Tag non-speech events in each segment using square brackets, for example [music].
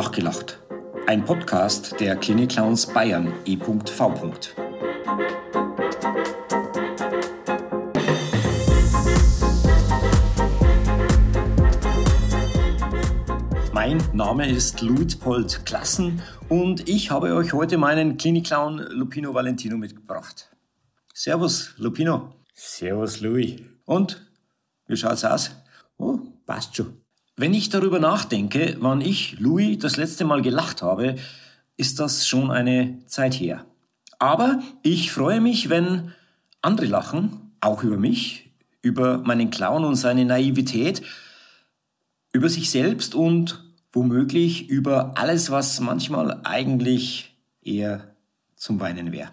Nachgelacht. Ein Podcast der Klinik Clowns Bayern e.v. Mein Name ist Luitpold Klassen und ich habe euch heute meinen Klinik-Clown Lupino Valentino mitgebracht. Servus, Lupino. Servus, Louis. Und? Wie schaut's aus? Oh, passt schon. Wenn ich darüber nachdenke, wann ich, Louis, das letzte Mal gelacht habe, ist das schon eine Zeit her. Aber ich freue mich, wenn andere lachen, auch über mich, über meinen Clown und seine Naivität, über sich selbst und womöglich über alles, was manchmal eigentlich eher zum Weinen wäre.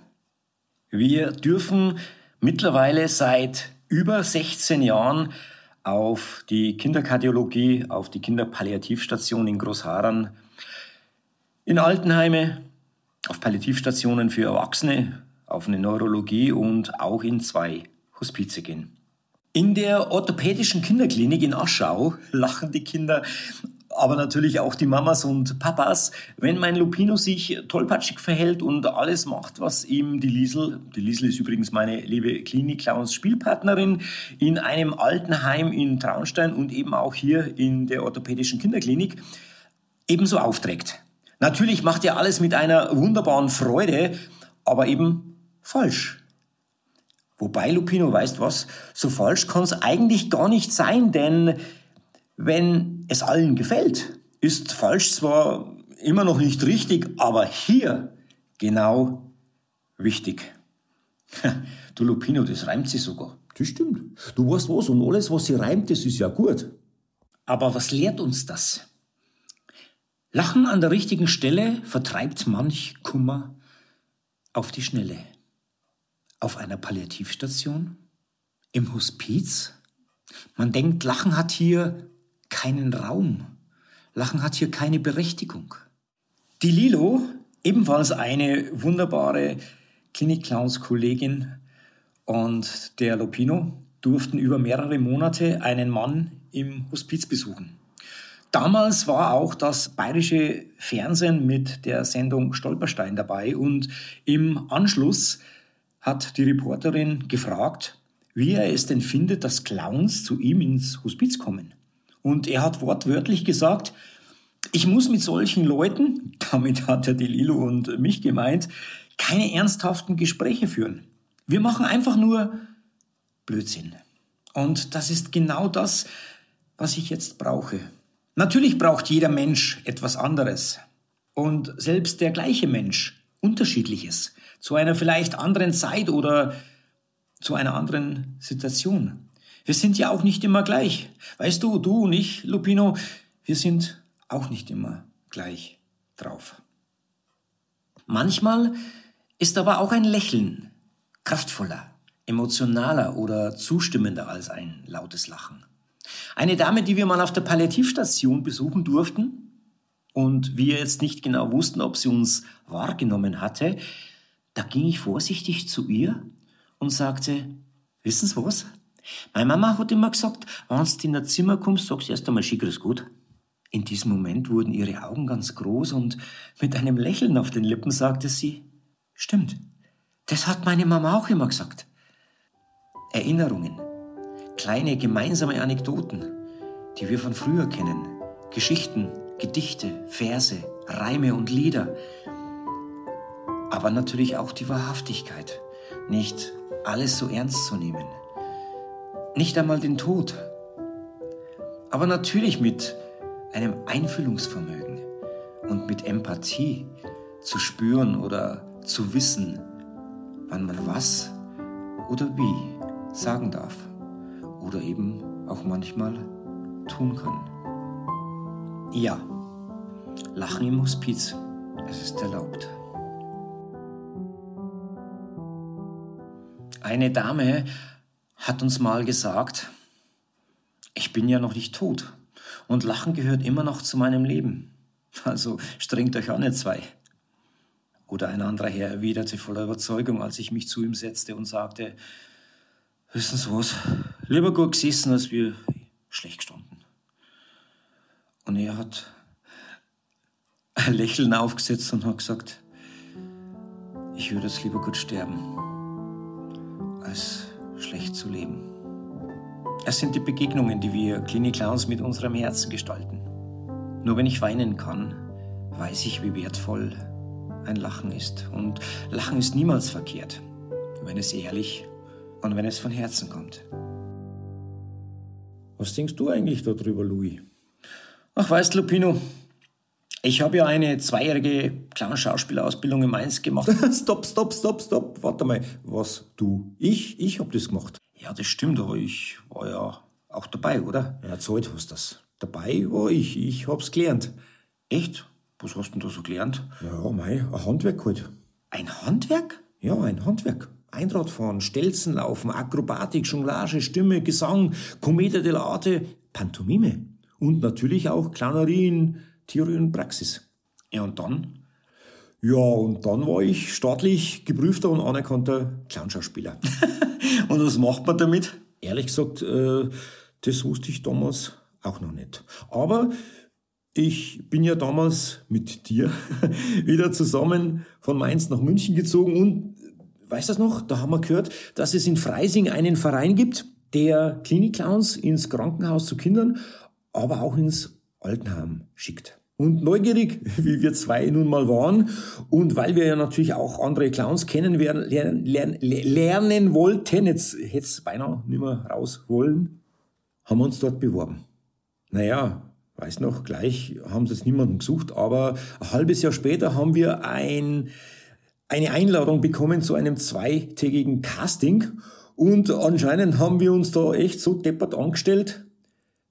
Wir dürfen mittlerweile seit über 16 Jahren auf die Kinderkardiologie, auf die Kinderpalliativstation in Großharan, in Altenheime, auf Palliativstationen für Erwachsene, auf eine Neurologie und auch in zwei Hospize gehen. In der orthopädischen Kinderklinik in Aschau lachen die Kinder aber natürlich auch die Mamas und Papas, wenn mein Lupino sich tollpatschig verhält und alles macht, was ihm die Liesel, die Liesel ist übrigens meine liebe Klinik-Clowns Spielpartnerin, in einem Altenheim in Traunstein und eben auch hier in der orthopädischen Kinderklinik, ebenso aufträgt. Natürlich macht er alles mit einer wunderbaren Freude, aber eben falsch. Wobei, Lupino, weißt was, so falsch kann es eigentlich gar nicht sein, denn wenn es allen gefällt, ist falsch zwar immer noch nicht richtig, aber hier genau wichtig. [laughs] Du Lupino, das reimt sich sogar. Das stimmt. Du weißt was und alles, was sie reimt, das ist ja gut. Aber was lehrt uns das? Lachen an der richtigen Stelle vertreibt manch Kummer auf die Schnelle. Auf einer Palliativstation? Im Hospiz? Man denkt, Lachen hat hier keinen Raum. Lachen hat hier keine Berechtigung. Die Lilo, ebenfalls eine wunderbare Klinik-Clowns-Kollegin und der Lupino durften über mehrere Monate einen Mann im Hospiz besuchen. Damals war auch das bayerische Fernsehen mit der Sendung Stolperstein dabei und im Anschluss hat die Reporterin gefragt, wie er es denn findet, dass Clowns zu ihm ins Hospiz kommen. Und er hat wortwörtlich gesagt, ich muss mit solchen Leuten, [laughs] damit hat er die Lilo und mich gemeint, keine ernsthaften Gespräche führen. Wir machen einfach nur Blödsinn. Und das ist genau das, was ich jetzt brauche. Natürlich braucht jeder Mensch etwas anderes. Und selbst der gleiche Mensch unterschiedliches. Zu einer vielleicht anderen Zeit oder zu einer anderen Situation. Wir sind ja auch nicht immer gleich. Weißt du, du und ich, Lupino, wir sind auch nicht immer gleich drauf. Manchmal ist aber auch ein Lächeln kraftvoller, emotionaler oder zustimmender als ein lautes Lachen. Eine Dame, die wir mal auf der Palliativstation besuchen durften und wir jetzt nicht genau wussten, ob sie uns wahrgenommen hatte, da ging ich vorsichtig zu ihr und sagte, wissen Sie was? Meine Mama hat immer gesagt, wenn du in ein Zimmer kommst, sagst du erst einmal schickres gut. In diesem Moment wurden ihre Augen ganz groß und mit einem Lächeln auf den Lippen sagte sie, stimmt, das hat meine Mama auch immer gesagt. Erinnerungen, kleine gemeinsame Anekdoten, die wir von früher kennen, Geschichten, Gedichte, Verse, Reime und Lieder, aber natürlich auch die Wahrhaftigkeit, nicht alles so ernst zu nehmen nicht einmal den Tod. Aber natürlich mit einem Einfühlungsvermögen und mit Empathie zu spüren oder zu wissen, wann man was oder wie sagen darf oder eben auch manchmal tun kann. Ja, Lachen im Hospiz, es ist erlaubt. Eine Dame hat uns mal gesagt, ich bin ja noch nicht tot und Lachen gehört immer noch zu meinem Leben. Also strengt euch an, ihr zwei. Oder ein anderer Herr erwiderte voller Überzeugung, als ich mich zu ihm setzte und sagte, wissen Sie was, lieber gut gesessen, als wir schlecht gestanden. Und er hat ein Lächeln aufgesetzt und hat gesagt, ich würde jetzt lieber gut sterben, als schlecht zu leben. Es sind die Begegnungen, die wir Clinic Clowns mit unserem Herzen gestalten. Nur wenn ich weinen kann, weiß ich, wie wertvoll ein Lachen ist. Und Lachen ist niemals verkehrt, wenn es ehrlich und wenn es von Herzen kommt. Was denkst du eigentlich darüber, Louis? Ach, weißt Lupino, ich habe ja eine zweijährige Clown-Schauspielausbildung in Mainz gemacht. [laughs] stopp, stopp, stopp, stopp. Warte mal. Was, du? Ich? Ich hab das gemacht. Ja, das stimmt, aber ich war ja auch dabei, oder? Ja, Zeit hast das. Dabei war ich. Ich hab's gelernt. Echt? Was hast du denn da so gelernt? Ja, mei, ein Handwerk halt. Ein Handwerk? Ja, ein Handwerk. Einradfahren, Stelzen laufen, Akrobatik, Jonglage, Stimme, Gesang, Commedia dell'arte, Pantomime. Und natürlich auch Clownerie in Theorie und Praxis. Ja, und dann? Ja, und dann war ich staatlich geprüfter und anerkannter Clownschauspieler. [laughs] und was macht man damit? Ehrlich gesagt, äh, das wusste ich damals auch noch nicht. Aber ich bin ja damals mit dir [laughs] wieder zusammen von Mainz nach München gezogen und weißt du das noch? Da haben wir gehört, dass es in Freising einen Verein gibt, der Klinik-Clowns ins Krankenhaus zu Kindern, aber auch ins Altenheim schickt. Und neugierig, [laughs] wie wir zwei nun mal waren, und weil wir ja natürlich auch andere Clowns kennen lernen, lernen, wollten, jetzt hätte es beinahe nicht mehr raus wollen, haben wir uns dort beworben. Naja, weiß noch, gleich haben sie es niemanden gesucht, aber ein halbes Jahr später haben wir ein, eine Einladung bekommen zu einem zweitägigen Casting und anscheinend haben wir uns da echt so deppert angestellt,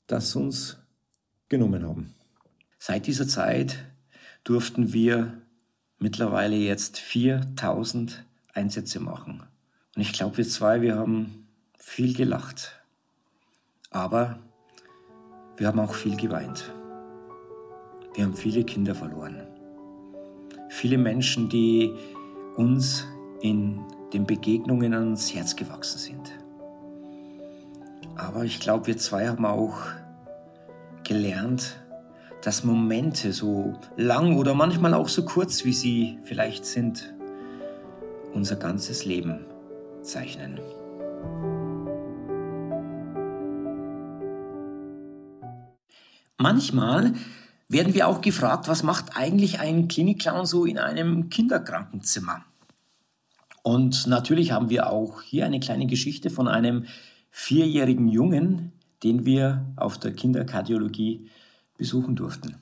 dass uns genommen haben. Seit dieser Zeit durften wir mittlerweile jetzt 4000 Einsätze machen. Und ich glaube, wir zwei, wir haben viel gelacht. Aber wir haben auch viel geweint. Wir haben viele Kinder verloren. Viele Menschen, die uns in den Begegnungen ans Herz gewachsen sind. Aber ich glaube, wir zwei haben auch gelernt, dass Momente, so lang oder manchmal auch so kurz, wie sie vielleicht sind, unser ganzes Leben zeichnen. Manchmal werden wir auch gefragt, was macht eigentlich ein Klinikclown so in einem Kinderkrankenzimmer? Und natürlich haben wir auch hier eine kleine Geschichte von einem vierjährigen Jungen, den wir auf der Kinderkardiologie besuchen durften.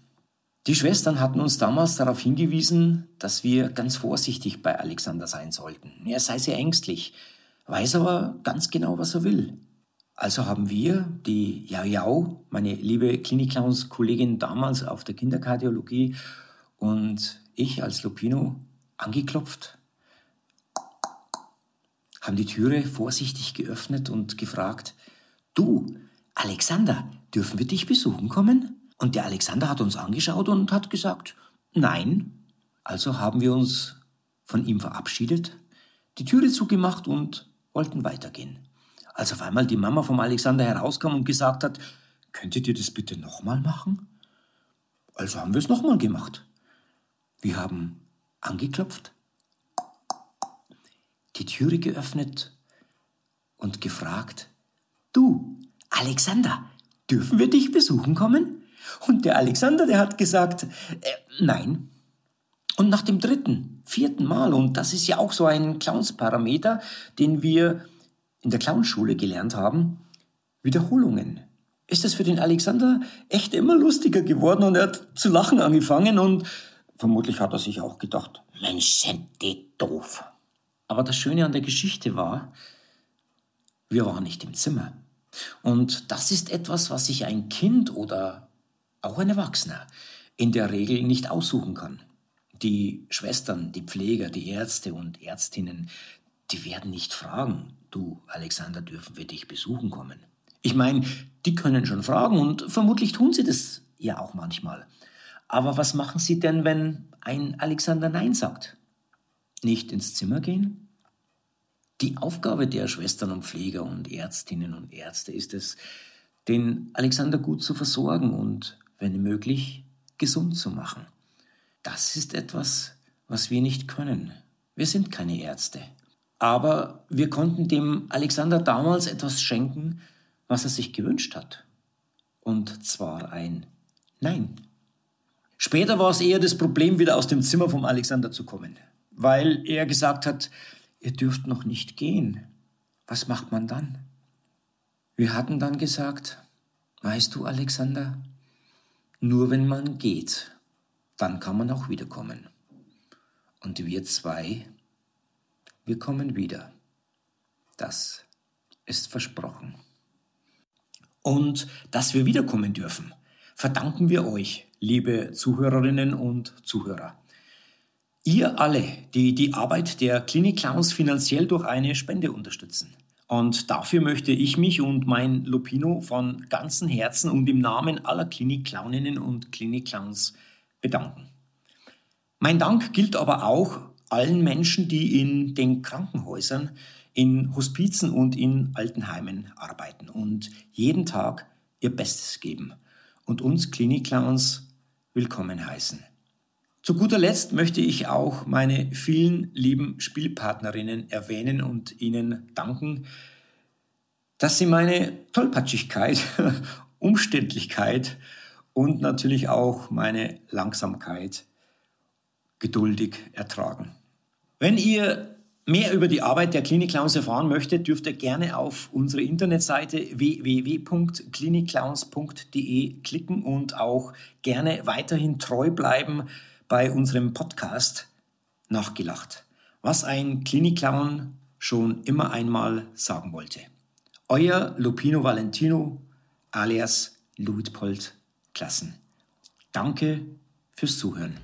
Die Schwestern hatten uns damals darauf hingewiesen, dass wir ganz vorsichtig bei Alexander sein sollten. Er sei sehr ängstlich, weiß aber ganz genau, was er will. Also haben wir, die Yao Yao, meine liebe Klinikclowns-Kollegin damals auf der Kinderkardiologie und ich als Lupino angeklopft, haben die Türe vorsichtig geöffnet und gefragt, du, Alexander, dürfen wir dich besuchen kommen? Und der Alexander hat uns angeschaut und hat gesagt, nein. Also haben wir uns von ihm verabschiedet, die Türe zugemacht und wollten weitergehen. Als auf einmal die Mama vom Alexander herauskam und gesagt hat, könntet ihr das bitte nochmal machen? Also haben wir es nochmal gemacht. Wir haben angeklopft, die Türe geöffnet und gefragt, du, Alexander, dürfen wir dich besuchen kommen? Und der Alexander, der hat gesagt, äh, nein. Und nach dem dritten, vierten Mal, und das ist ja auch so ein Clownsparameter, den wir in der Clownschule gelernt haben, Wiederholungen. Ist es für den Alexander echt immer lustiger geworden und er hat zu lachen angefangen und vermutlich hat er sich auch gedacht, Mensch, sind die doof. Aber das Schöne an der Geschichte war, wir waren nicht im Zimmer. Und das ist etwas, was sich ein Kind oder auch ein Erwachsener in der Regel nicht aussuchen kann. Die Schwestern, die Pfleger, die Ärzte und Ärztinnen, die werden nicht fragen, du Alexander, dürfen wir dich besuchen kommen? Ich meine, die können schon fragen und vermutlich tun sie das ja auch manchmal. Aber was machen sie denn, wenn ein Alexander Nein sagt? Nicht ins Zimmer gehen? Die Aufgabe der Schwestern und Pfleger und Ärztinnen und Ärzte ist es, den Alexander gut zu versorgen und, wenn möglich, gesund zu machen. das ist etwas, was wir nicht können. Wir sind keine Ärzte. Aber wir konnten dem Alexander damals etwas schenken, was er sich gewünscht hat. Und zwar ein Nein. Später war es eher das Problem, wieder aus dem Zimmer vom Alexander zu kommen, weil er gesagt hat, ihr dürft noch nicht gehen. Was macht man dann? Wir hatten dann gesagt, weißt du, Alexander, nur wenn man geht, dann kann man auch wiederkommen. Und wir zwei, wir kommen wieder. Das ist versprochen. Und dass wir wiederkommen dürfen, verdanken wir euch, liebe Zuhörerinnen und Zuhörer. Ihr alle, die die Arbeit der Klinik Clowns finanziell durch eine Spende unterstützen. Und dafür möchte ich mich und mein Lupino von ganzem Herzen und im Namen aller Klinik-Clowninnen und Klinik-Clowns bedanken. Mein Dank gilt aber auch allen Menschen, die in den Krankenhäusern, in Hospizen und in Altenheimen arbeiten und jeden Tag ihr Bestes geben und uns Klinik-Clowns willkommen heißen. Zu guter Letzt möchte ich auch meine vielen lieben Spielpartnerinnen erwähnen und ihnen danken, dass sie meine Tollpatschigkeit, [laughs] Umständlichkeit und natürlich auch meine Langsamkeit geduldig ertragen. Wenn ihr mehr über die Arbeit der Klinik Clowns erfahren möchtet, dürft ihr gerne auf unsere Internetseite www.klinikclowns.de klicken und auch gerne weiterhin treu bleiben bei unserem Podcast Nachgelacht, was ein Klinikclown schon immer einmal sagen wollte. Euer Lupino Valentino alias Luitpold Klassen. Danke fürs Zuhören.